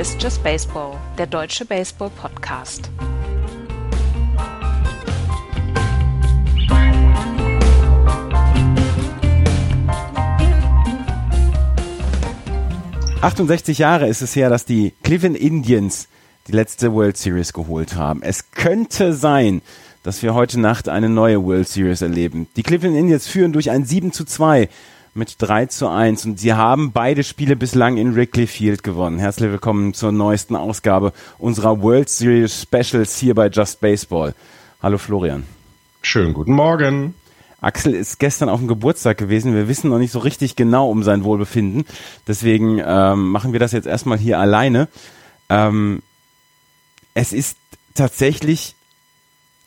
Ist Just Baseball, der deutsche Baseball-Podcast. »68 Jahre ist es her, dass die Cleveland Indians die letzte World Series geholt haben. Es könnte sein, dass wir heute Nacht eine neue World Series erleben. Die Cleveland Indians führen durch ein 7 zu 2 mit 3 zu 1 und sie haben beide Spiele bislang in Wrigley Field gewonnen. Herzlich willkommen zur neuesten Ausgabe unserer World Series Specials hier bei Just Baseball. Hallo Florian. Schönen guten Morgen. Axel ist gestern auf dem Geburtstag gewesen. Wir wissen noch nicht so richtig genau um sein Wohlbefinden. Deswegen ähm, machen wir das jetzt erstmal hier alleine. Ähm, es ist tatsächlich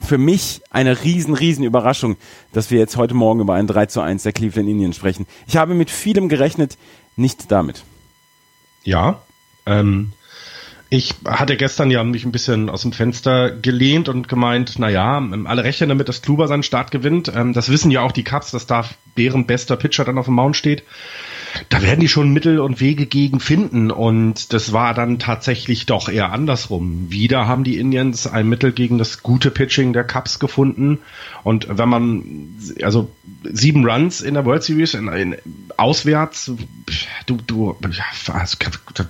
für mich eine riesen, riesen Überraschung, dass wir jetzt heute Morgen über ein 3 zu 1 der Cleveland Indians sprechen. Ich habe mit vielem gerechnet, nicht damit. Ja, ähm, ich hatte gestern ja mich ein bisschen aus dem Fenster gelehnt und gemeint, naja, alle rechnen damit, dass Kluber seinen Start gewinnt. Ähm, das wissen ja auch die Cubs, dass da deren bester Pitcher dann auf dem Mount steht da werden die schon Mittel und Wege gegen finden. Und das war dann tatsächlich doch eher andersrum. Wieder haben die Indians ein Mittel gegen das gute Pitching der Cubs gefunden. Und wenn man, also sieben Runs in der World Series, in, in, auswärts, du, du, also,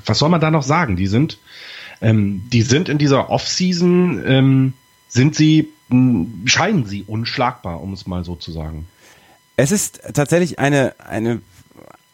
was soll man da noch sagen? Die sind, ähm, die sind in dieser Offseason, ähm, sind sie, scheinen sie unschlagbar, um es mal so zu sagen. Es ist tatsächlich eine, eine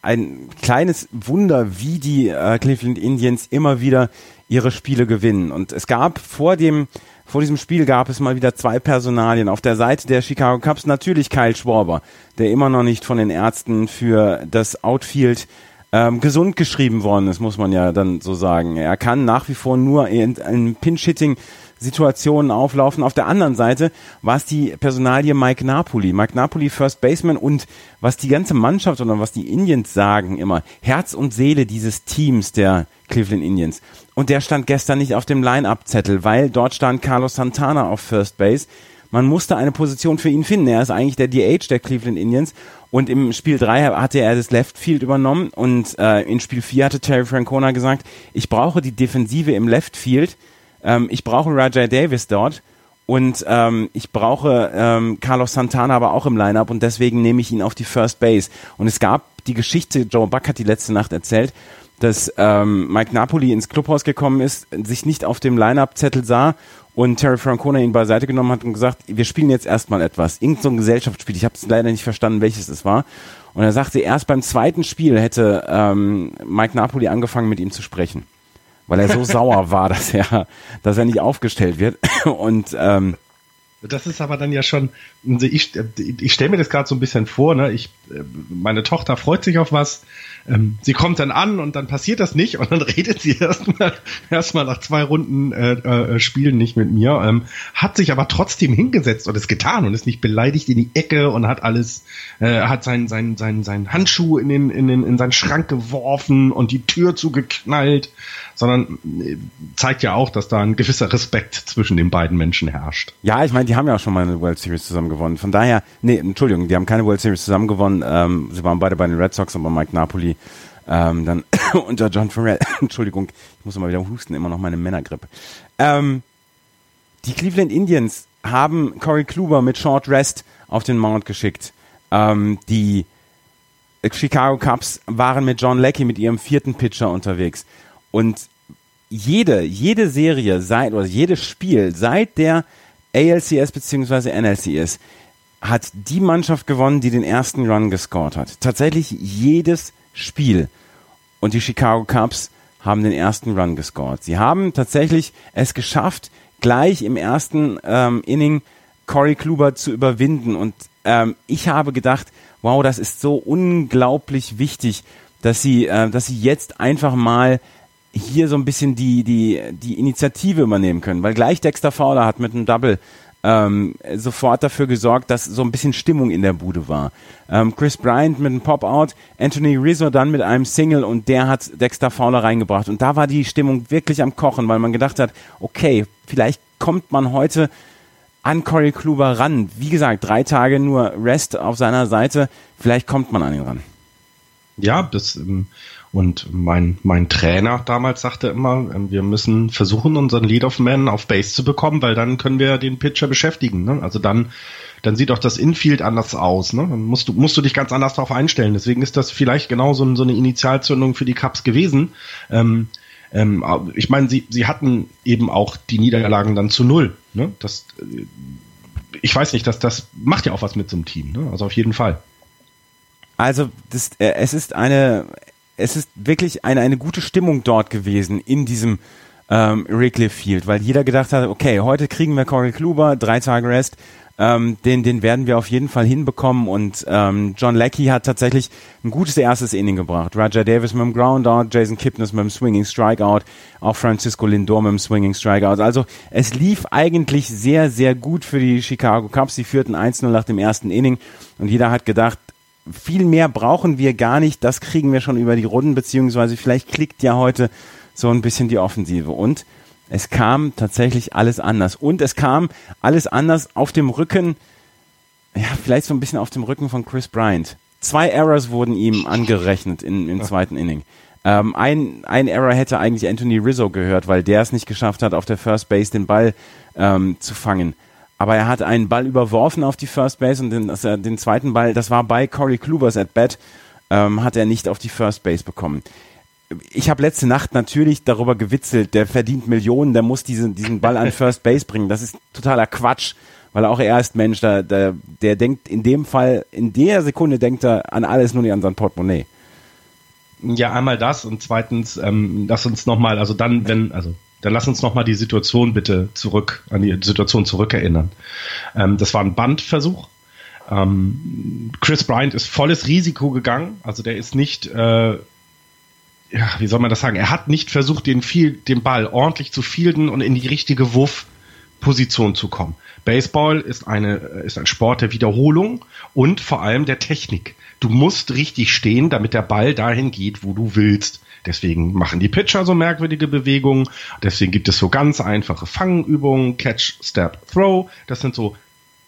ein kleines Wunder, wie die äh, Cleveland Indians immer wieder ihre Spiele gewinnen. Und es gab vor dem vor diesem Spiel gab es mal wieder zwei Personalien. Auf der Seite der Chicago Cubs natürlich Kyle Schwarber, der immer noch nicht von den Ärzten für das Outfield ähm, gesund geschrieben worden ist, muss man ja dann so sagen. Er kann nach wie vor nur in, in Pinch-Hitting Situationen auflaufen. Auf der anderen Seite war es die Personalie Mike Napoli. Mike Napoli, First Baseman und was die ganze Mannschaft oder was die Indians sagen immer, Herz und Seele dieses Teams der Cleveland Indians. Und der stand gestern nicht auf dem Line-Up-Zettel, weil dort stand Carlos Santana auf First Base. Man musste eine Position für ihn finden. Er ist eigentlich der DH der Cleveland Indians. Und im Spiel 3 hatte er das Left Field übernommen. Und äh, in Spiel 4 hatte Terry Francona gesagt, ich brauche die Defensive im Left Field ähm, ich brauche Rajay Davis dort und ähm, ich brauche ähm, Carlos Santana aber auch im Lineup und deswegen nehme ich ihn auf die First Base. Und es gab die Geschichte, Joe Buck hat die letzte Nacht erzählt, dass ähm, Mike Napoli ins Clubhaus gekommen ist, sich nicht auf dem Line-Up-Zettel sah und Terry Francona ihn beiseite genommen hat und gesagt, wir spielen jetzt erstmal etwas. Irgend so ein Gesellschaftsspiel. Ich habe es leider nicht verstanden, welches es war. Und er sagte, erst beim zweiten Spiel hätte ähm, Mike Napoli angefangen, mit ihm zu sprechen weil er so sauer war, dass er, dass er nicht aufgestellt wird. Und ähm, das ist aber dann ja schon, also ich, ich stelle mir das gerade so ein bisschen vor, ne? Ich, meine Tochter freut sich auf was, ähm, sie kommt dann an und dann passiert das nicht und dann redet sie erstmal erstmal nach zwei Runden äh, äh, Spielen nicht mit mir, ähm, hat sich aber trotzdem hingesetzt und es getan und ist nicht beleidigt in die Ecke und hat alles, äh, hat seinen sein, sein, sein Handschuh in den, in den in seinen Schrank geworfen und die Tür zugeknallt sondern äh, zeigt ja auch, dass da ein gewisser Respekt zwischen den beiden Menschen herrscht. Ja, ich meine, die haben ja auch schon mal eine World Series zusammen gewonnen. Von daher, nee, Entschuldigung, die haben keine World Series zusammen gewonnen. Ähm, sie waren beide bei den Red Sox, aber Mike Napoli ähm, dann unter John Farrell. Entschuldigung, ich muss immer wieder husten, immer noch meine Männergrippe. Ähm, die Cleveland Indians haben Corey Kluber mit Short Rest auf den Mount geschickt. Ähm, die Chicago Cubs waren mit John Leckie mit ihrem vierten Pitcher unterwegs. Und jede, jede Serie seit, oder jedes Spiel seit der ALCS bzw. NLCS hat die Mannschaft gewonnen, die den ersten Run gescored hat. Tatsächlich jedes Spiel. Und die Chicago Cubs haben den ersten Run gescored. Sie haben tatsächlich es geschafft, gleich im ersten ähm, Inning Corey Kluber zu überwinden. Und ähm, ich habe gedacht, wow, das ist so unglaublich wichtig, dass sie, äh, dass sie jetzt einfach mal hier so ein bisschen die, die, die Initiative übernehmen können, weil gleich Dexter Fowler hat mit einem Double ähm, sofort dafür gesorgt, dass so ein bisschen Stimmung in der Bude war. Ähm, Chris Bryant mit einem Pop-Out, Anthony Rizzo dann mit einem Single und der hat Dexter Fowler reingebracht. Und da war die Stimmung wirklich am Kochen, weil man gedacht hat, okay, vielleicht kommt man heute an Corey Kluber ran. Wie gesagt, drei Tage nur Rest auf seiner Seite, vielleicht kommt man an ihn ran. Ja, das ähm, Und mein, mein Trainer damals sagte immer, ähm, wir müssen versuchen, unseren Lead-of-Man auf Base zu bekommen, weil dann können wir den Pitcher beschäftigen. Ne? Also dann, dann sieht auch das Infield anders aus. Ne? Dann musst du, musst du dich ganz anders darauf einstellen. Deswegen ist das vielleicht genau so, so eine Initialzündung für die Cups gewesen. Ähm, ähm, ich meine, sie, sie hatten eben auch die Niederlagen dann zu null. Ne? Das, äh, ich weiß nicht, dass das macht ja auch was mit so einem Team. Ne? Also auf jeden Fall. Also das, äh, es ist eine es ist wirklich eine, eine gute Stimmung dort gewesen in diesem ähm, Wrigley Field, weil jeder gedacht hat, okay, heute kriegen wir Corey Kluber, drei Tage Rest, ähm, den, den werden wir auf jeden Fall hinbekommen und ähm, John Leckie hat tatsächlich ein gutes erstes Inning gebracht. Roger Davis mit dem Groundout, Jason Kipnis mit dem Swinging Strikeout, auch Francisco Lindor mit dem Swinging Strikeout. Also es lief eigentlich sehr, sehr gut für die Chicago Cubs. Sie führten 1-0 nach dem ersten Inning und jeder hat gedacht, viel mehr brauchen wir gar nicht. Das kriegen wir schon über die Runden, beziehungsweise vielleicht klickt ja heute so ein bisschen die Offensive. Und es kam tatsächlich alles anders. Und es kam alles anders auf dem Rücken, ja, vielleicht so ein bisschen auf dem Rücken von Chris Bryant. Zwei Errors wurden ihm angerechnet in, im zweiten Inning. Ähm, ein, ein Error hätte eigentlich Anthony Rizzo gehört, weil der es nicht geschafft hat, auf der First Base den Ball ähm, zu fangen aber er hat einen Ball überworfen auf die First Base und den, den zweiten Ball, das war bei Corey Klubers at bat, ähm, hat er nicht auf die First Base bekommen. Ich habe letzte Nacht natürlich darüber gewitzelt, der verdient Millionen, der muss diesen, diesen Ball an First Base bringen. Das ist totaler Quatsch, weil auch er ist Mensch, der, der, der denkt in dem Fall, in der Sekunde denkt er an alles, nur nicht an sein Portemonnaie. Ja, einmal das und zweitens, ähm, lass uns nochmal, also dann, wenn, also dann lass uns nochmal die Situation bitte zurück, an die Situation zurückerinnern. Ähm, das war ein Bandversuch. Ähm, Chris Bryant ist volles Risiko gegangen. Also der ist nicht, äh, ja, wie soll man das sagen? Er hat nicht versucht, den, viel, den Ball ordentlich zu fielden und in die richtige Wurfposition zu kommen. Baseball ist eine, ist ein Sport der Wiederholung und vor allem der Technik. Du musst richtig stehen, damit der Ball dahin geht, wo du willst. Deswegen machen die Pitcher so merkwürdige Bewegungen. Deswegen gibt es so ganz einfache Fangübungen, Catch, Step, Throw. Das sind so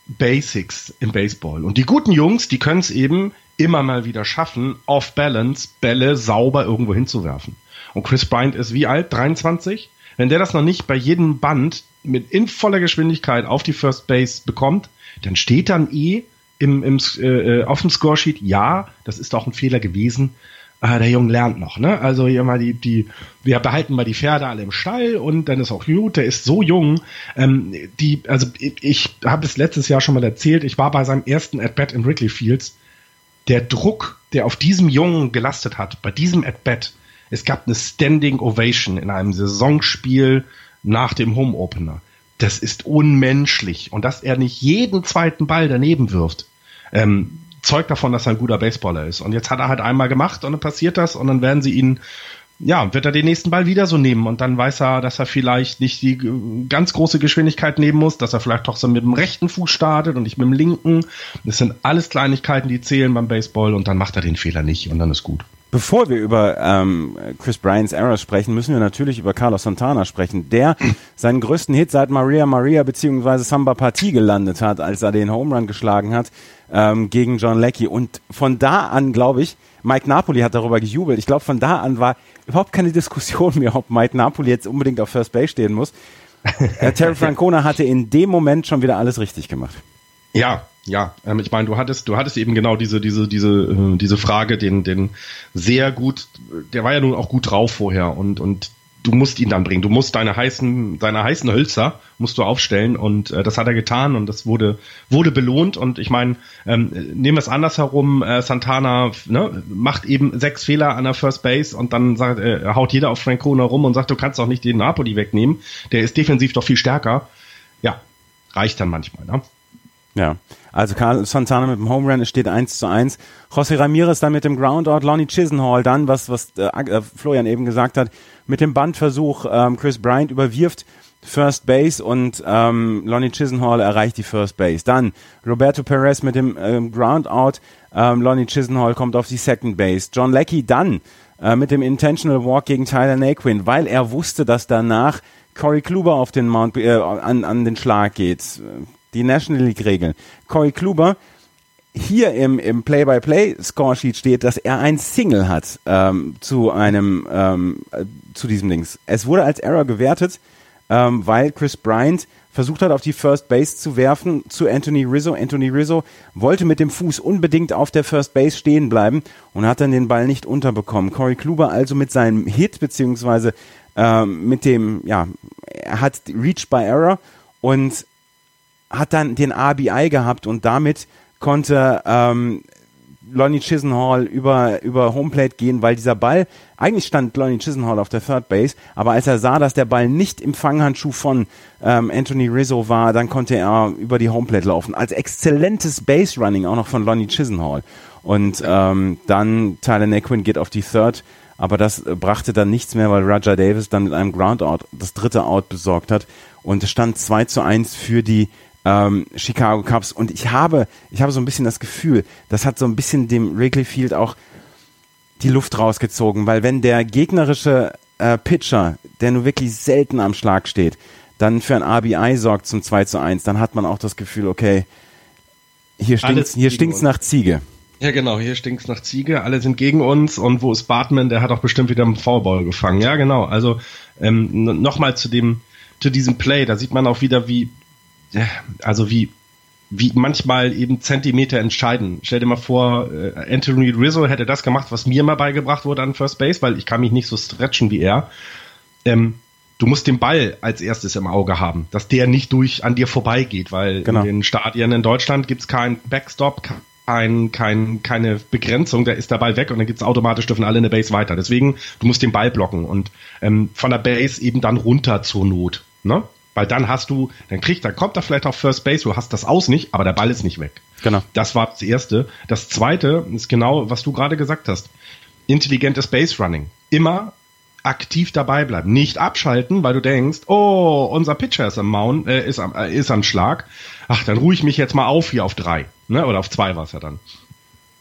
Basics im Baseball. Und die guten Jungs, die können es eben immer mal wieder schaffen, off balance Bälle sauber irgendwo hinzuwerfen. Und Chris Bryant ist wie alt? 23? Wenn der das noch nicht bei jedem Band mit in voller Geschwindigkeit auf die First Base bekommt, dann steht dann eh im, im, äh, äh auf dem Scoresheet, ja, das ist auch ein Fehler gewesen, ah, der Junge lernt noch, ne? Also hier mal die, die, wir behalten mal die Pferde alle im Stall und dann ist auch gut, der ist so jung. Ähm, die, also ich, ich habe es letztes Jahr schon mal erzählt, ich war bei seinem ersten At-Bat in Wrigley Fields. Der Druck, der auf diesem Jungen gelastet hat, bei diesem At-Bat, es gab eine Standing Ovation in einem Saisonspiel nach dem Home Opener. Das ist unmenschlich. Und dass er nicht jeden zweiten Ball daneben wirft, ähm, zeugt davon, dass er ein guter Baseballer ist. Und jetzt hat er halt einmal gemacht und dann passiert das und dann werden sie ihn, ja, wird er den nächsten Ball wieder so nehmen und dann weiß er, dass er vielleicht nicht die ganz große Geschwindigkeit nehmen muss, dass er vielleicht doch so mit dem rechten Fuß startet und nicht mit dem linken. Das sind alles Kleinigkeiten, die zählen beim Baseball und dann macht er den Fehler nicht und dann ist gut. Bevor wir über ähm, Chris Bryans Errors sprechen, müssen wir natürlich über Carlos Santana sprechen, der seinen größten Hit seit Maria Maria beziehungsweise Samba Partie gelandet hat, als er den Home Run geschlagen hat ähm, gegen John Leckie. Und von da an, glaube ich, Mike Napoli hat darüber gejubelt. Ich glaube, von da an war überhaupt keine Diskussion mehr, ob Mike Napoli jetzt unbedingt auf First Base stehen muss. Äh, Terry Francona hatte in dem Moment schon wieder alles richtig gemacht. Ja, ja, ähm, ich meine, du hattest, du hattest eben genau diese, diese, diese, äh, diese Frage, den, den sehr gut, der war ja nun auch gut drauf vorher und, und du musst ihn dann bringen. Du musst deine heißen, deine heißen Hölzer musst du aufstellen und äh, das hat er getan und das wurde, wurde belohnt und ich meine, ähm, nehmen wir es andersherum, äh, Santana ne, macht eben sechs Fehler an der First Base und dann sagt, äh, haut jeder auf Francona rum und sagt, du kannst doch nicht den Napoli wegnehmen, der ist defensiv doch viel stärker. Ja, reicht dann manchmal, ne? Ja, also Santana mit dem Home Run, es steht 1 zu 1. José Ramirez dann mit dem Groundout, Lonnie Chisenhall dann, was, was äh, äh, Florian eben gesagt hat, mit dem Bandversuch, ähm, Chris Bryant überwirft First Base und ähm, Lonnie Chisenhall erreicht die First Base. Dann Roberto Perez mit dem ähm, Groundout, ähm, Lonnie Chisenhall kommt auf die Second Base. John Leckie dann äh, mit dem Intentional Walk gegen Tyler Naquin, weil er wusste, dass danach Corey Kluber auf den Mount, äh, an, an den Schlag geht die National League Regeln. Corey Kluber hier im, im Play-by-Play-Scoresheet steht, dass er ein Single hat ähm, zu einem ähm, äh, zu diesem Links. Es wurde als Error gewertet, ähm, weil Chris Bryant versucht hat, auf die First Base zu werfen zu Anthony Rizzo. Anthony Rizzo wollte mit dem Fuß unbedingt auf der First Base stehen bleiben und hat dann den Ball nicht unterbekommen. Corey Kluber also mit seinem Hit beziehungsweise ähm, mit dem, ja, er hat Reach by Error und hat dann den RBI gehabt und damit konnte ähm, Lonnie Chisenhall über, über Homeplate gehen, weil dieser Ball, eigentlich stand Lonnie Chisenhall auf der Third Base, aber als er sah, dass der Ball nicht im Fanghandschuh von ähm, Anthony Rizzo war, dann konnte er über die Homeplate laufen. Als exzellentes Base Running auch noch von Lonnie Chisenhall. Und ähm, dann Tyler Naquin geht auf die Third, aber das brachte dann nichts mehr, weil Roger Davis dann mit einem Groundout das dritte Out besorgt hat. Und es stand 2 zu 1 für die ähm, Chicago Cubs. Und ich habe, ich habe so ein bisschen das Gefühl, das hat so ein bisschen dem Wrigley Field auch die Luft rausgezogen, weil wenn der gegnerische äh, Pitcher, der nur wirklich selten am Schlag steht, dann für ein RBI sorgt zum 2 zu 1, dann hat man auch das Gefühl, okay, hier stinkt's, hier stinkt's nach Ziege. Ja, genau, hier stinkt's nach Ziege, alle sind gegen uns und wo ist Bartman, der hat auch bestimmt wieder einen Foulball gefangen. Ja, genau, also ähm, nochmal zu dem, zu diesem Play, da sieht man auch wieder, wie also wie wie manchmal eben Zentimeter entscheiden. Stell dir mal vor, äh, Anthony Rizzo hätte das gemacht, was mir mal beigebracht wurde an First Base, weil ich kann mich nicht so stretchen wie er. Ähm, du musst den Ball als erstes im Auge haben, dass der nicht durch an dir vorbeigeht, weil genau. in den Stadien in Deutschland gibt's keinen Backstop, kein, kein, keine Begrenzung, da ist der Ball weg und dann gibt's automatisch, dürfen alle in der Base weiter. Deswegen, du musst den Ball blocken und ähm, von der Base eben dann runter zur Not. Ne? Weil dann hast du, dann kriegt, dann kommt er vielleicht auf First Base, du hast das aus nicht, aber der Ball ist nicht weg. Genau. Das war das erste. Das zweite ist genau, was du gerade gesagt hast. Intelligentes Base Running. Immer aktiv dabei bleiben. Nicht abschalten, weil du denkst, oh, unser Pitcher ist am Mount, äh, ist am, äh, ist am Schlag. Ach, dann ruhe ich mich jetzt mal auf hier auf drei. Ne? Oder auf zwei war es ja dann.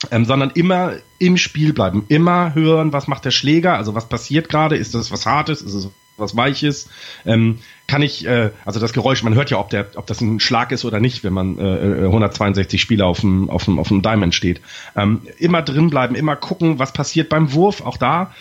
Ähm, sondern immer im Spiel bleiben, immer hören, was macht der Schläger, also was passiert gerade, ist das was Hartes, ist es was Weiches, ähm, kann ich, äh, also das Geräusch, man hört ja, ob, der, ob das ein Schlag ist oder nicht, wenn man äh, 162 äh, Spieler auf dem, auf dem, auf dem Diamond steht. Ähm, immer drin bleiben, immer gucken, was passiert beim Wurf, auch da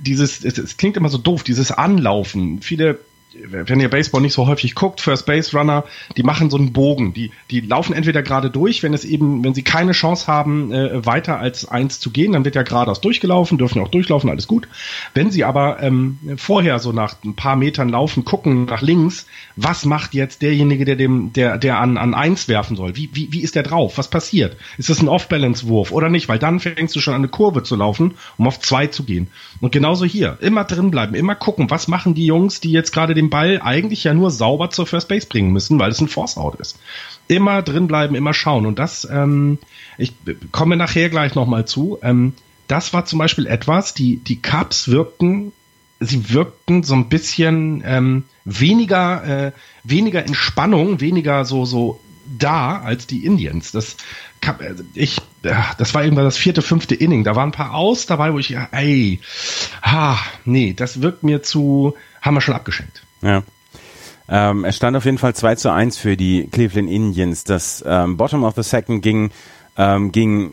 dieses, es, es klingt immer so doof, dieses Anlaufen. Viele wenn ihr Baseball nicht so häufig guckt, First Base Runner, die machen so einen Bogen. Die, die laufen entweder gerade durch, wenn es eben, wenn sie keine Chance haben, äh, weiter als eins zu gehen, dann wird ja geradeaus durchgelaufen, dürfen ja auch durchlaufen, alles gut. Wenn sie aber ähm, vorher so nach ein paar Metern laufen, gucken nach links, was macht jetzt derjenige, der dem, der, der an, an eins werfen soll? Wie, wie, wie ist der drauf? Was passiert? Ist das ein Off-Balance-Wurf oder nicht? Weil dann fängst du schon an eine Kurve zu laufen, um auf zwei zu gehen. Und genauso hier. Immer drin bleiben, immer gucken, was machen die Jungs, die jetzt gerade den Ball eigentlich ja nur sauber zur First Base bringen müssen, weil es ein Force Out ist. Immer drin bleiben, immer schauen. Und das, ähm, ich komme nachher gleich nochmal zu. Ähm, das war zum Beispiel etwas, die, die Cups wirkten, sie wirkten so ein bisschen ähm, weniger, äh, weniger Entspannung, weniger so, so da als die Indians. Das, ich, das war irgendwann das vierte, fünfte Inning. Da waren ein paar aus dabei, wo ich, ey, ha, nee, das wirkt mir zu, haben wir schon abgeschenkt. Ja. Ähm, es stand auf jeden Fall 2 zu 1 für die Cleveland Indians. Das ähm, Bottom of the Second ging, ähm, ging,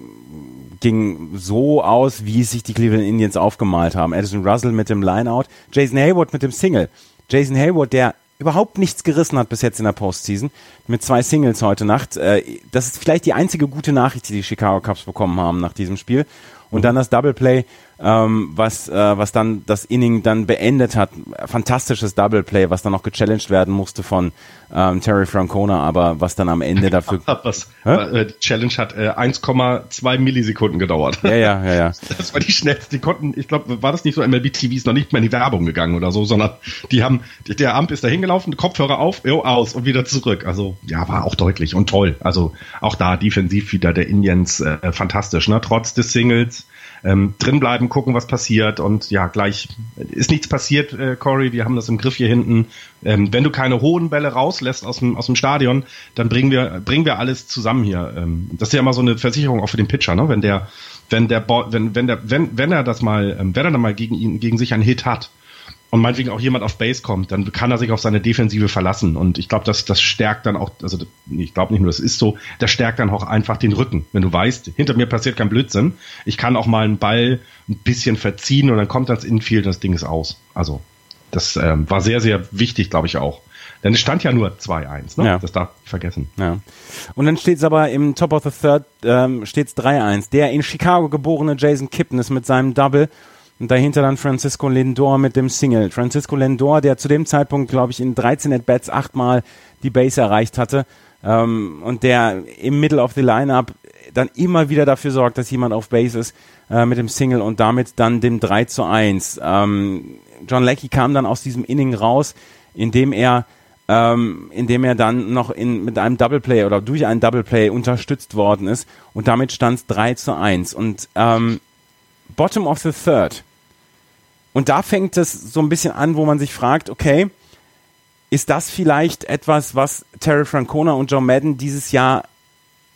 ging so aus, wie sich die Cleveland Indians aufgemalt haben. Edison Russell mit dem Lineout, Jason Hayward mit dem Single. Jason Hayward, der überhaupt nichts gerissen hat bis jetzt in der Postseason, mit zwei Singles heute Nacht. Äh, das ist vielleicht die einzige gute Nachricht, die die Chicago Cubs bekommen haben nach diesem Spiel. Und dann das Double Play ähm, was, äh, was dann das Inning dann beendet hat. Fantastisches Double Play, was dann noch gechallenged werden musste von ähm, Terry Francona, aber was dann am Ende dafür. was, äh, die Challenge hat äh, 1,2 Millisekunden gedauert. Ja, ja, ja, ja. Das war die schnellste. Die konnten, ich glaube, war das nicht so, MLB TV ist noch nicht mehr in die Werbung gegangen oder so, sondern die haben, der Amp ist da hingelaufen, Kopfhörer auf, jo, aus und wieder zurück. Also, ja, war auch deutlich und toll. Also, auch da defensiv wieder der Indians äh, fantastisch, ne? Trotz des Singles ähm, drinbleiben, gucken, was passiert und ja, gleich ist nichts passiert, äh, Corey, wir haben das im Griff hier hinten. Ähm, wenn du keine hohen Bälle rauslässt aus dem, aus dem Stadion, dann bringen wir, bringen wir alles zusammen hier. Ähm, das ist ja immer so eine Versicherung auch für den Pitcher, ne? Wenn der, wenn der, wenn, wenn der, wenn, wenn er das mal, ähm, wenn er dann mal gegen ihn, gegen sich einen Hit hat, und meinetwegen auch jemand auf Base kommt, dann kann er sich auf seine Defensive verlassen. Und ich glaube, das, das stärkt dann auch, also ich glaube nicht nur, das ist so, das stärkt dann auch einfach den Rücken. Wenn du weißt, hinter mir passiert kein Blödsinn, ich kann auch mal einen Ball ein bisschen verziehen und dann kommt das Infield und das Ding ist aus. Also das ähm, war sehr, sehr wichtig, glaube ich auch. Denn es stand ja nur 2-1, ne? Ja. Das darf ich vergessen. Ja. Und dann steht es aber im Top of the Third ähm, steht's 3-1. Der in Chicago geborene Jason Kipton ist mit seinem Double und dahinter dann Francisco Lindor mit dem Single. Francisco Lindor, der zu dem Zeitpunkt, glaube ich, in 13 At-Bats achtmal die Base erreicht hatte ähm, und der im Middle of the Lineup dann immer wieder dafür sorgt, dass jemand auf Base ist äh, mit dem Single und damit dann dem 3 zu 1. Ähm, John Leckie kam dann aus diesem Inning raus, indem er ähm, indem er dann noch in, mit einem Double Play oder durch einen Double Play unterstützt worden ist und damit stand es 3 zu 1 und ähm, Bottom of the Third und da fängt es so ein bisschen an, wo man sich fragt, okay, ist das vielleicht etwas, was Terry Francona und Joe Madden dieses Jahr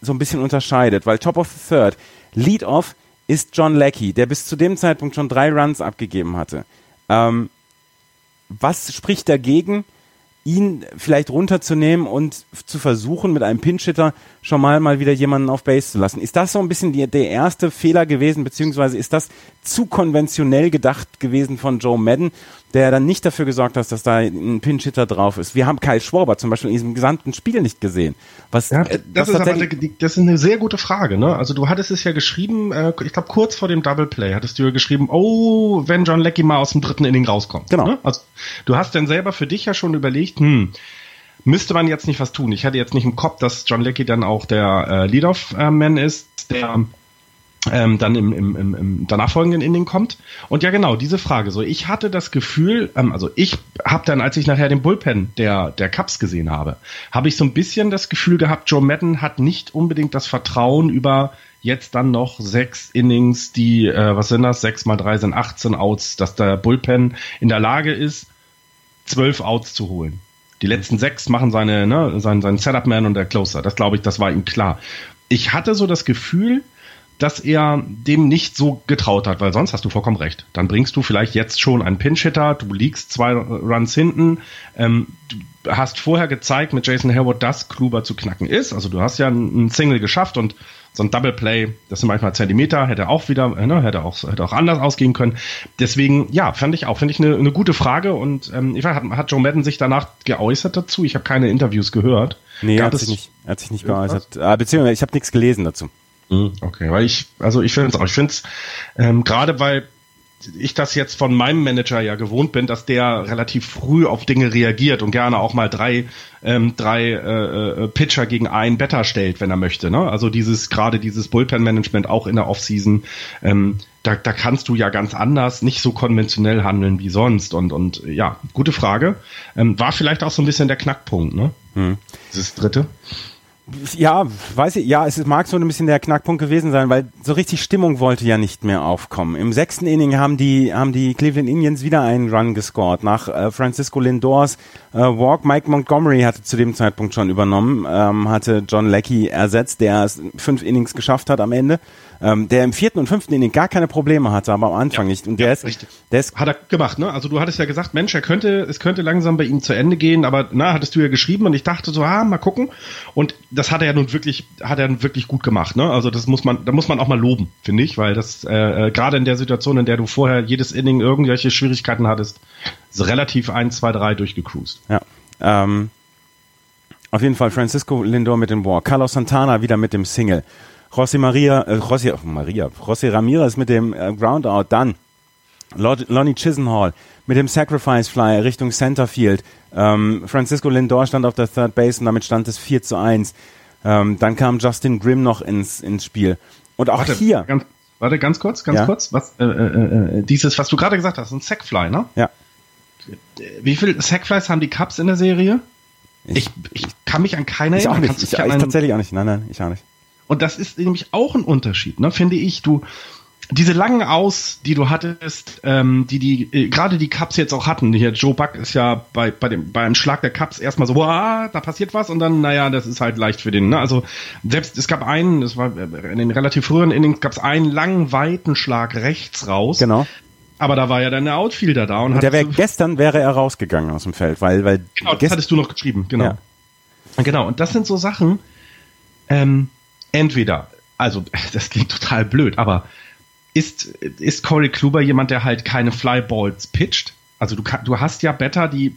so ein bisschen unterscheidet? Weil Top of the Third, Lead Off ist John Leckie, der bis zu dem Zeitpunkt schon drei Runs abgegeben hatte. Ähm, was spricht dagegen, ihn vielleicht runterzunehmen und zu versuchen, mit einem Pinch-Hitter schon mal mal wieder jemanden auf Base zu lassen. Ist das so ein bisschen die, der erste Fehler gewesen, beziehungsweise ist das zu konventionell gedacht gewesen von Joe Madden, der dann nicht dafür gesorgt hat, dass da ein Pinch-Hitter drauf ist? Wir haben Kyle Schwarber zum Beispiel in diesem gesamten Spiel nicht gesehen. Was, Ja, äh, das, ist eine, das ist eine sehr gute Frage. Ne? Also du hattest es ja geschrieben, äh, ich glaube kurz vor dem Double Play hattest du ja geschrieben, oh, wenn John Leckie mal aus dem dritten Inning rauskommt. Genau. Ne? Also du hast dann selber für dich ja schon überlegt, hm, müsste man jetzt nicht was tun. Ich hatte jetzt nicht im Kopf, dass John Leckie dann auch der äh, Lead-Off-Man ist, der ähm, dann im, im, im, im danach folgenden Inning kommt. Und ja, genau, diese Frage. So, ich hatte das Gefühl, ähm, also ich habe dann, als ich nachher den Bullpen der, der Cups gesehen habe, habe ich so ein bisschen das Gefühl gehabt, Joe Madden hat nicht unbedingt das Vertrauen über jetzt dann noch sechs Innings, die, äh, was sind das, sechs mal drei sind 18 Outs, dass der Bullpen in der Lage ist, zwölf Outs zu holen. Die letzten sechs machen seine, ne, sein, sein Setup-Man und der Closer. Das glaube ich, das war ihm klar. Ich hatte so das Gefühl, dass er dem nicht so getraut hat, weil sonst hast du vollkommen recht. Dann bringst du vielleicht jetzt schon einen Pinch-Hitter, du liegst zwei Runs hinten, ähm, du hast vorher gezeigt mit Jason Hayward, dass Kluber zu knacken ist. Also du hast ja einen Single geschafft und so ein Double Play, das sind manchmal Zentimeter, hätte auch wieder, ne, hätte auch, hätte auch anders ausgehen können. Deswegen, ja, fand ich auch, finde ich eine, eine gute Frage und ähm, ich weiß, hat, hat Joe Madden sich danach geäußert dazu? Ich habe keine Interviews gehört. Nee, er Gab hat sich nicht, hat sich nicht geäußert. Äh, beziehungsweise ich habe nichts gelesen dazu. Mhm, Okay, weil ich, also ich finde es auch, ich finde es, ähm, gerade weil ich das jetzt von meinem Manager ja gewohnt bin, dass der relativ früh auf Dinge reagiert und gerne auch mal drei, ähm, drei äh, äh, Pitcher gegen einen Better stellt, wenn er möchte. Ne? Also dieses, gerade dieses Bullpen-Management auch in der Offseason, ähm, da, da kannst du ja ganz anders, nicht so konventionell handeln wie sonst. Und, und ja, gute Frage. Ähm, war vielleicht auch so ein bisschen der Knackpunkt, ne? Dieses dritte. Ja, weiß ich, ja, es mag so ein bisschen der Knackpunkt gewesen sein, weil so richtig Stimmung wollte ja nicht mehr aufkommen. Im sechsten Inning haben die, haben die Cleveland Indians wieder einen Run gescored nach äh, Francisco Lindors äh, Walk. Mike Montgomery hatte zu dem Zeitpunkt schon übernommen, ähm, hatte John Leckie ersetzt, der es fünf Innings geschafft hat am Ende, ähm, der im vierten und fünften Inning gar keine Probleme hatte, aber am Anfang nicht. Und der ist, richtig. der ist Hat er gemacht, ne? Also du hattest ja gesagt, Mensch, er könnte, es könnte langsam bei ihm zu Ende gehen, aber na, hattest du ja geschrieben und ich dachte so, ah, mal gucken. Und das hat er ja nun wirklich, hat er nun wirklich gut gemacht, ne? Also das muss man, da muss man auch mal loben, finde ich, weil das äh, äh, gerade in der Situation, in der du vorher jedes Inning irgendwelche Schwierigkeiten hattest, ist relativ 1, 2, 3 durchgecruised. Ja. Ähm, auf jeden Fall Francisco Lindor mit dem Walk. Carlos Santana wieder mit dem Single. José Maria, äh, José, oh, Maria, José Ramirez mit dem äh, Groundout. Dann Lod- Lonnie Chisenhall mit dem Sacrifice Fly Richtung Centerfield. Ähm, Francisco Lindor stand auf der Third Base und damit stand es 4 zu 1. Ähm, dann kam Justin Grimm noch ins, ins Spiel. Und auch Warte, hier. Ganz, warte, ganz kurz, ganz Ja. kurz. Was, äh, äh, äh, dieses, was du gerade gesagt hast, ein Sackfly, ne? Ja. Wie viel Sackflies haben die Cups in der Serie? Ich, ich kann mich an keine Ich auch erinnern. nicht. Ich, ich tatsächlich auch nicht. Nein, nein, ich auch nicht. Und das ist nämlich auch ein Unterschied, ne, finde ich. Du, diese langen Aus, die du hattest, ähm, die die äh, gerade die Cups jetzt auch hatten. Hier Joe Buck ist ja bei bei dem beim Schlag der Cups erstmal so, da passiert was und dann, naja, das ist halt leicht für den. Ne? Also selbst es gab einen, das war äh, in den relativ früheren Innings, gab es einen langen weiten Schlag rechts raus. Genau. Aber da war ja dann der Outfielder da und, Und der wäre so- gestern wäre er rausgegangen aus dem Feld, weil weil Genau, das hattest du noch geschrieben, genau. Ja. Genau, und das sind so Sachen, ähm, entweder, also das klingt total blöd, aber ist, ist Corey Kluber jemand, der halt keine Flyballs pitcht? Also du, du hast ja Better die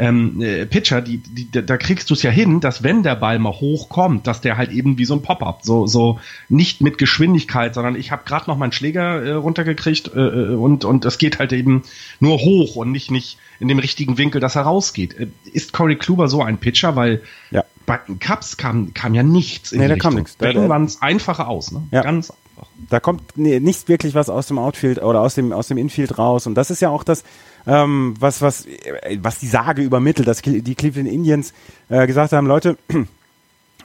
ähm, äh, Pitcher, die, die, da kriegst du es ja hin, dass wenn der Ball mal hochkommt, dass der halt eben wie so ein Pop-up, so, so nicht mit Geschwindigkeit, sondern ich habe gerade noch meinen Schläger äh, runtergekriegt äh, äh, und und es geht halt eben nur hoch und nicht nicht in dem richtigen Winkel, dass er rausgeht. Äh, Ist Corey Kluber so ein Pitcher, weil Ja. bei den Cups kam kam ja nichts in Nee, die da kam Richtung. nichts. Da- waren es einfache aus, ne? Ja. Ganz da kommt nicht wirklich was aus dem Outfield oder aus dem aus dem Infield raus. Und das ist ja auch das ähm, was was äh, was die Sage übermittelt, dass die Cleveland Indians äh, gesagt haben, Leute,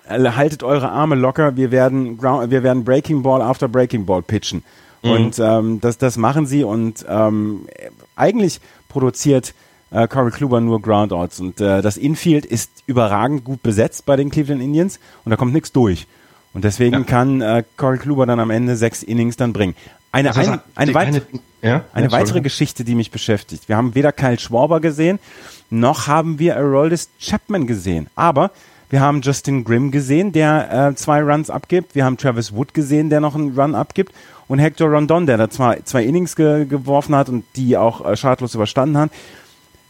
äh, haltet eure Arme locker, wir werden Ground, wir werden Breaking Ball after Breaking Ball pitchen. Und ähm, das das machen sie und ähm, eigentlich produziert äh, Corey Kluber nur Groundouts. Und äh, das Infield ist überragend gut besetzt bei den Cleveland Indians und da kommt nichts durch. Und deswegen Ja. kann äh, Corey Kluber dann am Ende sechs Innings dann bringen. Eine, Also, ein, eine, die- weit, eine- ja? eine Ja, weitere. Geschichte, die mich beschäftigt. Wir haben weder Kyle Schwarber gesehen, noch haben wir Aroldis Chapman gesehen. Aber wir haben Justin Grimm gesehen, der äh, zwei Runs abgibt. Wir haben Travis Wood gesehen, der noch einen Run abgibt. Und Hector Rondon, der da zwei, zwei Innings ge geworfen hat und die auch äh, schadlos überstanden hat.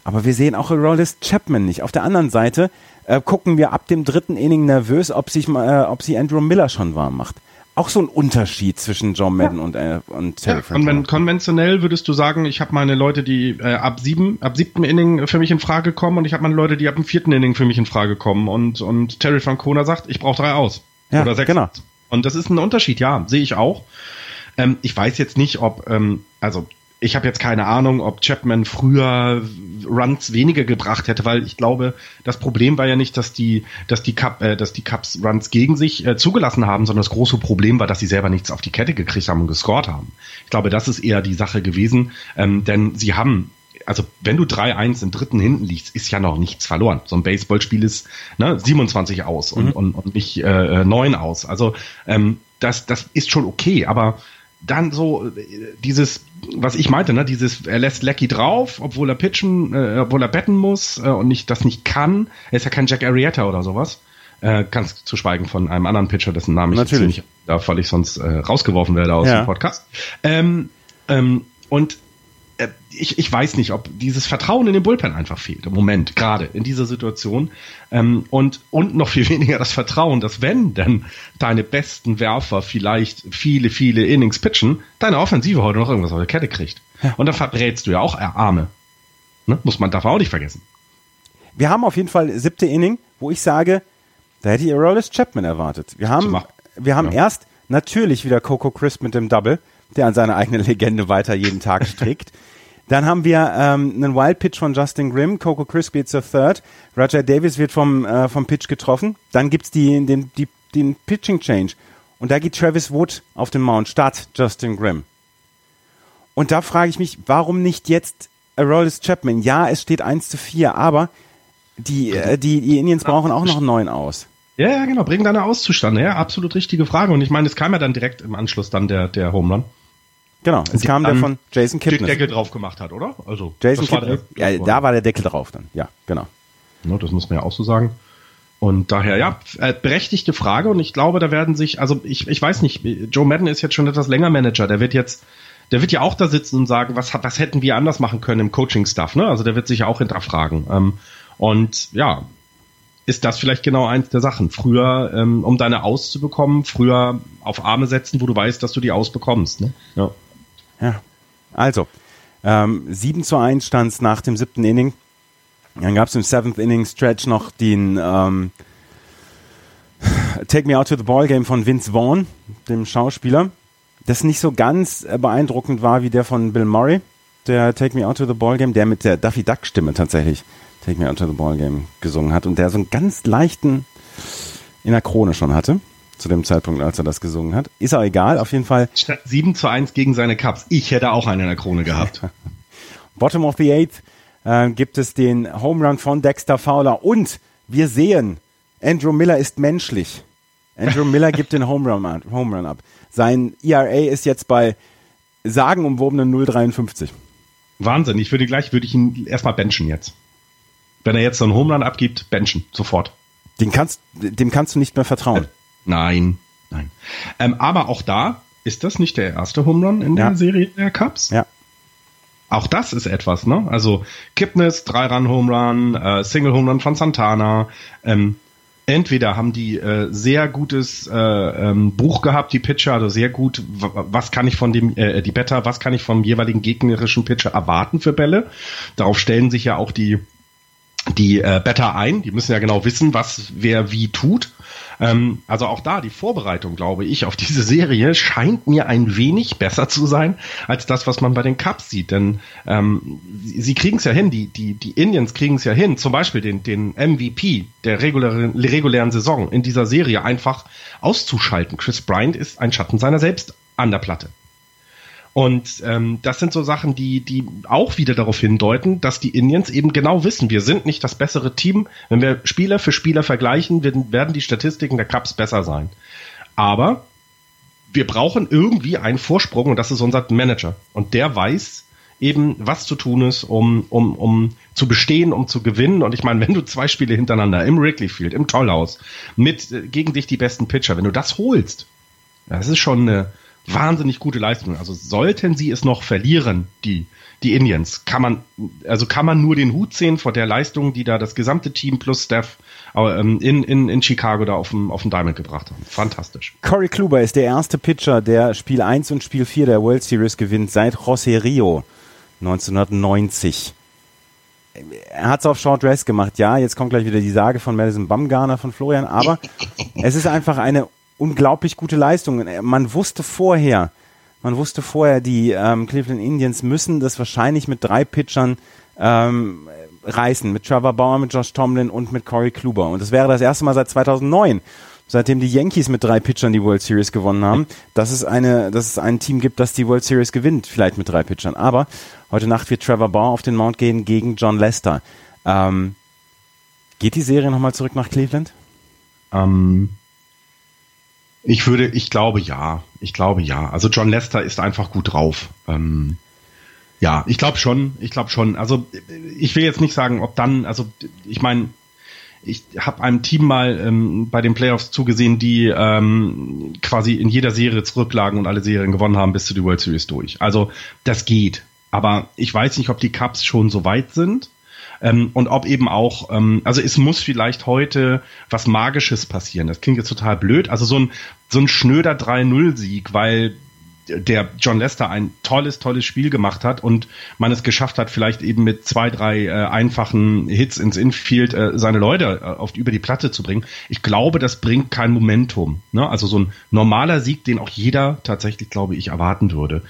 Aber wir sehen auch Aroldis Chapman nicht. Auf der anderen Seite äh, gucken wir ab dem dritten Inning nervös, ob sich, äh, ob sie Andrew Miller schon warm macht. Auch so ein Unterschied zwischen John Madden und, äh, und Terry Ja, Francona. und wenn konventionell würdest du sagen, ich habe meine Leute, die äh, ab sieben, ab siebten Inning für mich in Frage kommen und ich habe meine Leute, die ab dem vierten Inning für mich in Frage kommen und und Terry Francona sagt, ich brauche drei aus Ja, oder sechs. genau. Und das ist ein Unterschied, ja, sehe ich auch. Ähm, ich weiß jetzt nicht, ob ähm, also ich habe jetzt keine Ahnung, ob Chapman früher Runs weniger gebracht hätte, weil ich glaube, das Problem war ja nicht, dass die, dass die Cup, äh, dass die Cups Runs gegen sich äh, zugelassen haben, sondern das große Problem war, dass sie selber nichts auf die Kette gekriegt haben und gescored haben. Ich glaube, das ist eher die Sache gewesen, ähm, denn sie haben also wenn du 3-1 im dritten hinten liegst, ist ja noch nichts verloren. So ein Baseballspiel ist ne, 27 aus und, und, und nicht äh, 9 aus. Also ähm, das, das ist schon okay, aber dann so äh, dieses, was ich meinte, ne, dieses, er lässt Lecky drauf, obwohl er pitchen, äh, obwohl er betten muss äh, und nicht das nicht kann. Er ist ja kein Jack Arrieta oder sowas. Äh, ganz zu schweigen von einem anderen Pitcher, dessen Namen ich Natürlich. nicht darf, weil ich sonst äh, rausgeworfen werde aus Ja. dem Podcast. Ähm, ähm, und äh, ich, ich weiß nicht, ob dieses Vertrauen in den Bullpen einfach fehlt im Moment, gerade in dieser Situation. Ähm, und, und noch viel weniger das Vertrauen, dass wenn denn deine besten Werfer vielleicht viele, viele Innings pitchen, deine Offensive heute noch irgendwas auf der Kette kriegt. Und dann verbrätst du ja auch Arme. Ne? Muss man, darf man auch nicht vergessen. Wir haben auf jeden Fall siebte Inning, wo ich sage, da hätte ich Aroldis Chapman erwartet. Wir haben, wir haben Ja. erst natürlich wieder Coco Crisp mit dem Double, der an seine eigene Legende weiter jeden Tag strickt. Dann haben wir ähm, einen Wild Pitch von Justin Grimm, Coco Crisp geht zur Third, Roger Davis wird vom, äh, vom Pitch getroffen, dann gibt's die, den, die, den Pitching Change und da geht Travis Wood auf den Mount statt Justin Grimm. Und da frage ich mich, warum nicht jetzt Aroldis Chapman? Ja, es steht 1 zu 4, aber die, äh, die, die Indians brauchen auch noch einen neuen aus. Ja, ja, genau. Bring deine aus zustande. Ja, absolut richtige Frage. Und ich meine, es kam ja dann direkt im Anschluss dann der, der Home Run. Genau, es Die kam der von Jason Den Kipnis. Deckel drauf gemacht hat, oder? Also, Jason Kipnis. der- Ja, da war der Deckel drauf dann. Ja, genau. Ne, das muss man ja auch so sagen. Und daher, ja, äh, berechtigte Frage. Und ich glaube, da werden sich, also ich, ich weiß nicht, Joe Madden ist jetzt schon etwas länger Manager. Der wird jetzt, der wird ja auch da sitzen und sagen, was, was hätten wir anders machen können im Coaching-Stuff, ne? Also der wird sich ja auch hinterfragen. Ähm, und ja, ist das vielleicht genau eins der Sachen. Früher, ähm, um deine auszubekommen, früher auf Arme setzen, wo du weißt, dass du die ausbekommst. Ne? Ja. Ja. Also, ähm, 7 zu 1 stand es nach dem siebten Inning. Dann gab es im seventh Inning Stretch noch den ähm, Take Me Out to the Ball Game von Vince Vaughn, dem Schauspieler, das nicht so ganz beeindruckend war wie der von Bill Murray, der Take Me Out to the Ball Game, der mit der Duffy Duck Stimme tatsächlich Take Me Out to the Ball Game gesungen hat und der so einen ganz leichten in der Krone schon hatte, zu dem Zeitpunkt, als er das gesungen hat. Ist auch egal, auf jeden Fall Statt 7 zu 1 gegen seine Cups. Ich hätte auch einen in der Krone gehabt. Bottom of the Eighth äh, gibt es den Home Run von Dexter Fowler und wir sehen, Andrew Miller ist menschlich. Andrew Miller gibt den Home Run, ab- Home Run ab. Sein ERA ist jetzt bei sagenumwobenen 0,53. Wahnsinn. Ich würde gleich, würde ich ihn erstmal benchen jetzt. Wenn er jetzt so einen Homerun abgibt, benchen. Sofort. Den kannst, dem kannst du nicht mehr vertrauen. Äh, nein, nein. Ähm, aber auch da ist das nicht der erste Homerun in ja. der Serie der Cups. Ja. Auch das ist etwas, ne? Also Kipnis, Drei-Run-Home-Run, äh, Single-Home-Run von Santana. Ähm, entweder haben die äh, sehr gutes äh, ähm, Buch gehabt, die Pitcher, also sehr gut, was kann ich von dem, äh, die Better, was kann ich vom jeweiligen gegnerischen Pitcher erwarten für Bälle. Darauf stellen sich ja auch die die äh, Better ein. Die müssen ja genau wissen, was wer wie tut. Ähm, also auch da die Vorbereitung, glaube ich, auf diese Serie scheint mir ein wenig besser zu sein als das, was man bei den Cups sieht. Denn ähm, sie kriegen es ja hin, die, die, die Indians kriegen es ja hin, zum Beispiel den, den MVP der regulären, regulären Saison in dieser Serie einfach auszuschalten. Chris Bryant ist ein Schatten seiner selbst an der Platte. Und ähm, das sind so Sachen, die, die auch wieder darauf hindeuten, dass die Indians eben genau wissen, wir sind nicht das bessere Team. Wenn wir Spieler für Spieler vergleichen, werden, die Statistiken der Cups besser sein. Aber wir brauchen irgendwie einen Vorsprung und das ist unser Manager. Und der weiß eben, was zu tun ist, um, um, um zu bestehen, um zu gewinnen. Und ich meine, wenn du zwei Spiele hintereinander im Wrigley Field, im Tollhaus, mit äh, gegen dich die besten Pitcher, wenn du das holst, das ist schon eine, wahnsinnig gute Leistung. Also sollten sie es noch verlieren, die, die Indians, kann man, also kann man nur den Hut sehen vor der Leistung, die da das gesamte Team plus Steph ähm, in, in, in Chicago da auf dem, auf dem Diamond gebracht haben. Fantastisch. Corey Kluber ist der erste Pitcher, der Spiel 1 und Spiel 4 der World Series gewinnt seit José Rio 1990. Er hat es auf Short Dress gemacht, ja. Jetzt kommt gleich wieder die Sage von Madison Bumgarner von Florian, aber es ist einfach eine unglaublich gute Leistungen. Man wusste vorher, man wusste vorher, die ähm, Cleveland Indians müssen das wahrscheinlich mit drei Pitchern ähm, reißen, mit Trevor Bauer, mit Josh Tomlin und mit Corey Kluber. Und das wäre das erste Mal seit 2009, seitdem die Yankees mit drei Pitchern die World Series gewonnen haben, dass es eine, dass es ein Team gibt, das die World Series gewinnt, vielleicht mit drei Pitchern. Aber heute Nacht wird Trevor Bauer auf den Mount gehen gegen John Lester. Ähm, geht die Serie nochmal zurück nach Cleveland? Ähm, ich würde, ich glaube ja. Ich glaube ja. Also John Lester ist einfach gut drauf. Ähm, ja, ich glaube schon. Ich glaube schon. Also ich will jetzt nicht sagen, ob dann, also ich meine, ich habe einem Team mal ähm, bei den Playoffs zugesehen, die ähm, quasi in jeder Serie zurücklagen und alle Serien gewonnen haben bis zu die World Series durch. Also das geht. Aber ich weiß nicht, ob die Cups schon so weit sind. Ähm, und ob eben auch, ähm, also es muss vielleicht heute was Magisches passieren. Das klingt jetzt total blöd. Also so ein, so ein schnöder 3-0-Sieg, weil der John Lester ein tolles, tolles Spiel gemacht hat und man es geschafft hat, vielleicht eben mit zwei, drei äh, einfachen Hits ins Infield äh, seine Leute äh, auf, über die Platte zu bringen. Ich glaube, das bringt kein Momentum. Ne? Also so ein normaler Sieg, den auch jeder tatsächlich, glaube ich, erwarten würde.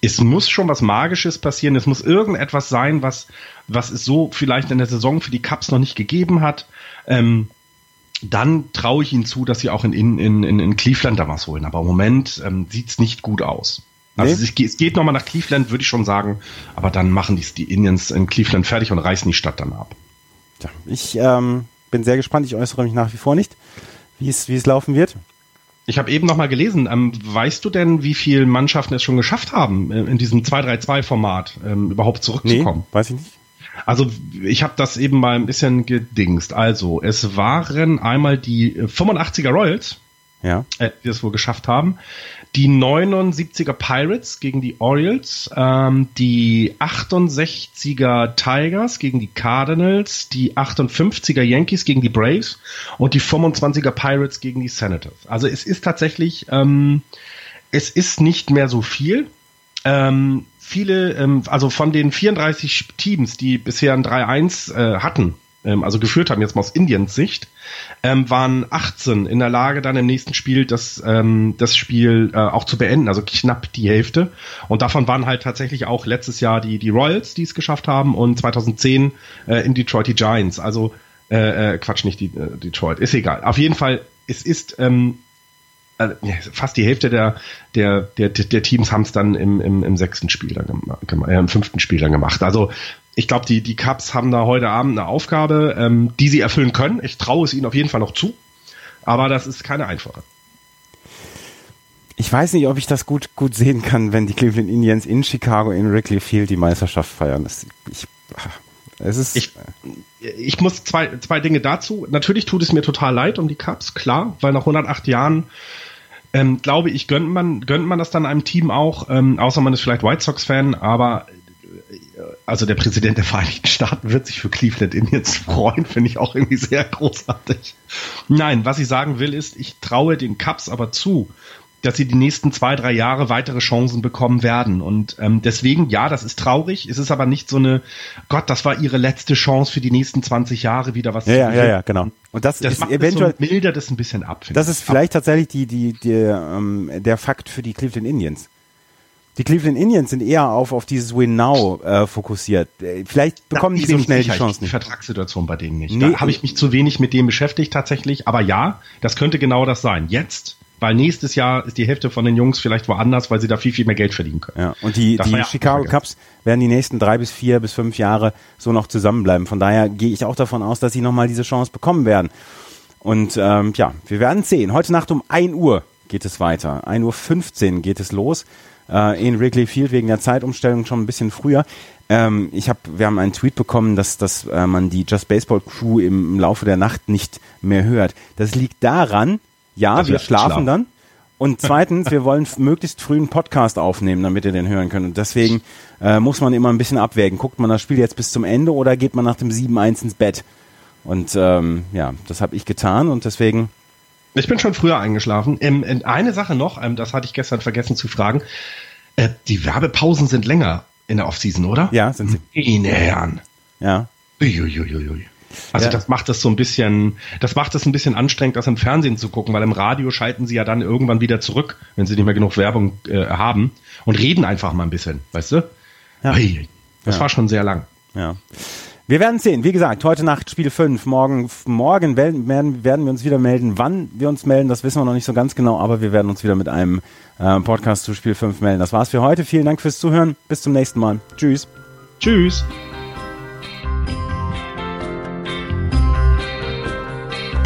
Es muss schon was Magisches passieren. Es muss irgendetwas sein, was, was es so vielleicht in der Saison für die Cups noch nicht gegeben hat. Ähm, dann traue ich ihnen zu, dass sie auch in, in, in, in Cleveland da was holen. Aber im Moment ähm, sieht nicht gut aus. Also nee. es, es geht nochmal nach Cleveland, würde ich schon sagen. Aber dann machen die, die Indians in Cleveland fertig und reißen die Stadt dann ab. Ja, ich ähm, bin sehr gespannt. Ich äußere mich nach wie vor nicht, wie es, wie es laufen wird. Ich habe eben noch mal gelesen. Ähm, weißt du denn, wie viele Mannschaften es schon geschafft haben, äh, in diesem 2-3-2-Format ähm, überhaupt zurückzukommen? Nee, weiß ich nicht. Also ich habe das eben mal ein bisschen gedingst. Also es waren einmal die 85er Royals, ja. äh, die es wohl geschafft haben, die 79er Pirates gegen die Orioles, ähm, die 68er Tigers gegen die Cardinals, die 58er Yankees gegen die Braves und die 25er Pirates gegen die Senators. Also es ist tatsächlich, ähm, es ist nicht mehr so viel. Ähm, viele, ähm, also von den 34 Teams, die bisher ein 3-1 äh, hatten, ähm, also geführt haben, jetzt mal aus Indiens Sicht, ähm, waren 18 in der Lage, dann im nächsten Spiel das, ähm, das Spiel äh, auch zu beenden, also knapp die Hälfte. Und davon waren halt tatsächlich auch letztes Jahr die, die Royals, die es geschafft haben, und 2010 äh, in Detroit die Giants. Also äh, äh, Quatsch, nicht die, äh, Detroit, ist egal. Auf jeden Fall, es ist ähm, also, fast die Hälfte der, der, der, der Teams haben es dann im, im, im sechsten Spiel dann gemacht, äh, im fünften Spiel dann gemacht. Also ich glaube, die, die Cups haben da heute Abend eine Aufgabe, ähm, die sie erfüllen können. Ich traue es ihnen auf jeden Fall noch zu, aber das ist keine einfache. ich weiß nicht, ob ich das gut, gut sehen kann, wenn die Cleveland Indians in Chicago in Wrigley Field die Meisterschaft feiern. Das, ich, es ist. Ich, ich muss zwei, zwei Dinge dazu. Natürlich tut es mir total leid um die Cubs, klar, weil nach 108 Jahren ähm, glaube ich, gönnt man, gönnt man das dann einem Team auch, ähm, außer man ist vielleicht White Sox-Fan, aber also der Präsident der Vereinigten Staaten wird sich für Cleveland Indians freuen, finde ich auch irgendwie sehr großartig. Nein, was ich sagen will, ist, ich traue den Cubs aber zu, dass sie die nächsten zwei, drei Jahre weitere Chancen bekommen werden. Und ähm, deswegen, ja, das ist traurig. Es ist aber nicht so eine, Gott, das war ihre letzte Chance für die nächsten 20 Jahre wieder was ja, zu Ja, ja, ja, genau. Und das, das ist eventuell so, mildert es ein bisschen ab. Das ist vielleicht ab. tatsächlich die, die, die, ähm, der Fakt für die Cleveland Indians. Die Cleveland Indians sind eher auf, auf dieses Win Now äh, fokussiert. Äh, vielleicht bekommen die so schnell die Chance nicht. Die Vertragssituation bei denen nicht. Nee. Da habe ich mich zu wenig mit dem beschäftigt tatsächlich. Aber ja, das könnte genau das sein. Jetzt weil nächstes Jahr ist die Hälfte von den Jungs vielleicht woanders, weil sie da viel, viel mehr Geld verdienen können. Ja, und die, die ja Chicago Cubs werden die nächsten drei bis vier bis fünf Jahre so noch zusammenbleiben. Von daher gehe ich auch davon aus, dass sie nochmal diese Chance bekommen werden. Und ähm, ja, wir werden sehen. Heute Nacht um 1 Uhr geht es weiter. 1.15 Uhr geht es los äh, in Wrigley Field wegen der Zeitumstellung schon ein bisschen früher. Ähm, ich hab, wir haben einen Tweet bekommen, dass, dass äh, man die Just Baseball Crew im, im Laufe der Nacht nicht mehr hört. Das liegt daran, ja, das wir schlafen, schlafen dann. Und zweitens, wir wollen möglichst früh einen Podcast aufnehmen, damit ihr den hören könnt. Und deswegen äh, muss man immer ein bisschen abwägen. Guckt man das Spiel jetzt bis zum Ende oder geht man nach dem 7-1 ins Bett? Und ähm, ja, das habe ich getan und deswegen. Ich bin schon früher eingeschlafen. Ähm, eine Sache noch, ähm, das hatte ich gestern vergessen zu fragen. Äh, die Werbepausen sind länger in der Offseason, oder? Ja, sind sie. In Herren. Ja. Uiuiuiui. Also ja. das macht es so ein bisschen, das macht es ein bisschen anstrengend, das im Fernsehen zu gucken, weil im Radio schalten sie ja dann irgendwann wieder zurück, wenn sie nicht mehr genug Werbung äh, haben und reden einfach mal ein bisschen, weißt du? Ja. Hey, das ja. war schon sehr lang. Ja. Wir werden sehen. Wie gesagt, heute Nacht Spiel 5. Morgen, morgen werden, werden wir uns wieder melden. Wann wir uns melden, das wissen wir noch nicht so ganz genau, aber wir werden uns wieder mit einem äh, Podcast zu Spiel 5 melden. Das war's für heute. Vielen Dank fürs Zuhören. Bis zum nächsten Mal. Tschüss. Tschüss.